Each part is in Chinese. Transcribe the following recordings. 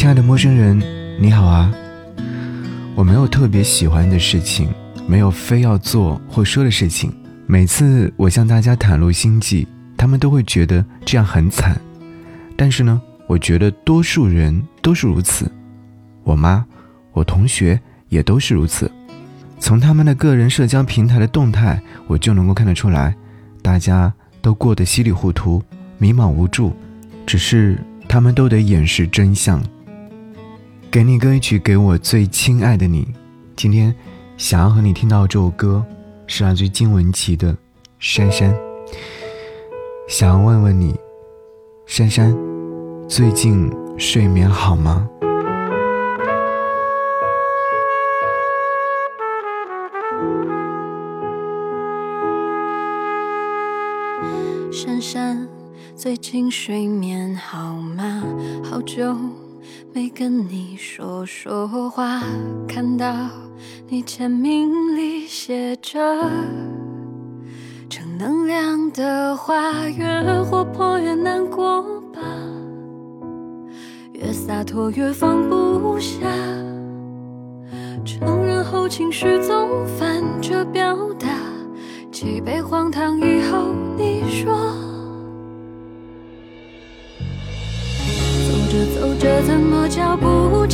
亲爱的陌生人，你好啊！我没有特别喜欢的事情，没有非要做或说的事情。每次我向大家袒露心迹，他们都会觉得这样很惨。但是呢，我觉得多数人都是如此。我妈、我同学也都是如此。从他们的个人社交平台的动态，我就能够看得出来，大家都过得稀里糊涂、迷茫无助，只是他们都得掩饰真相。给你歌曲，给我最亲爱的你。今天想要和你听到这首歌，是来自金文岐的《珊珊》。想要问问你，珊珊，最近睡眠好吗？珊珊，最近睡眠好吗？好久没跟你说说话，看到你签名里写着正能量的话，越活泼越难过吧，越洒脱越放不下，承认后情绪总反着表达。几杯荒唐以后，你说，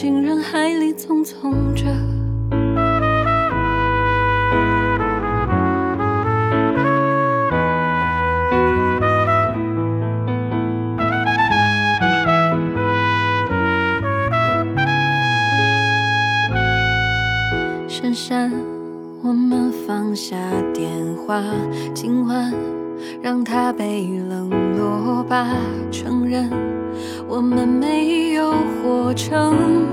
的，丢进人海里匆匆着。珊珊，我们放下电话，今晚。让他被冷落吧，承认我们没有活成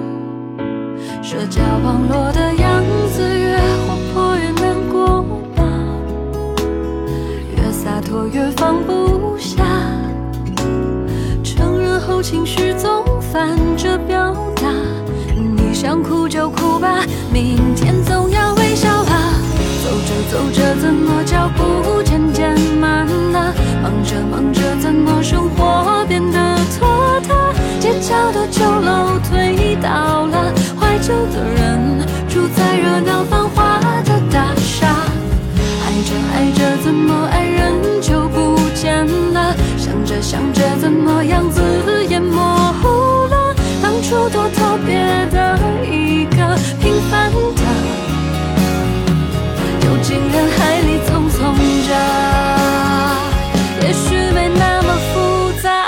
社交网络的样子，越活泼越难过吧，越洒脱越放不下，承认后情绪总反着表达，你想哭就哭吧，明那繁华的大厦。爱着爱着，怎么爱人就不见了？想着想着，怎么样子也模糊了？当初多特别的一个平凡的，丢进人海里匆匆着。也许没那么复杂。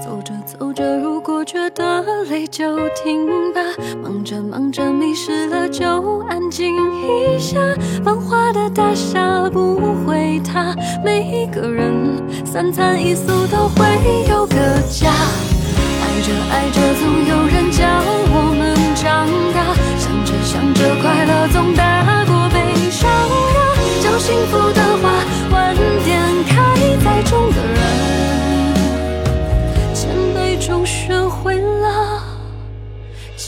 走着走着，如果觉得累就停，忙着忙着迷失了，就安静一下。繁华的大厦不会塌，每一个人三餐一宿都会有个家。爱着爱着，总有人教我们长大。想着想着，快乐总大过悲伤啊。讲幸福的话，晚点开在中的人，千杯中学会了。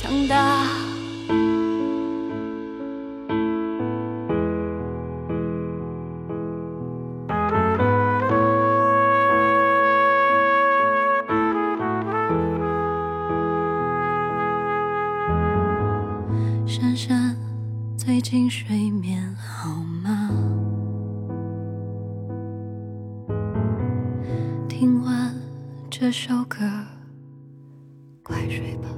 强大。珊珊，最近睡眠好吗？听完这首歌，快睡吧。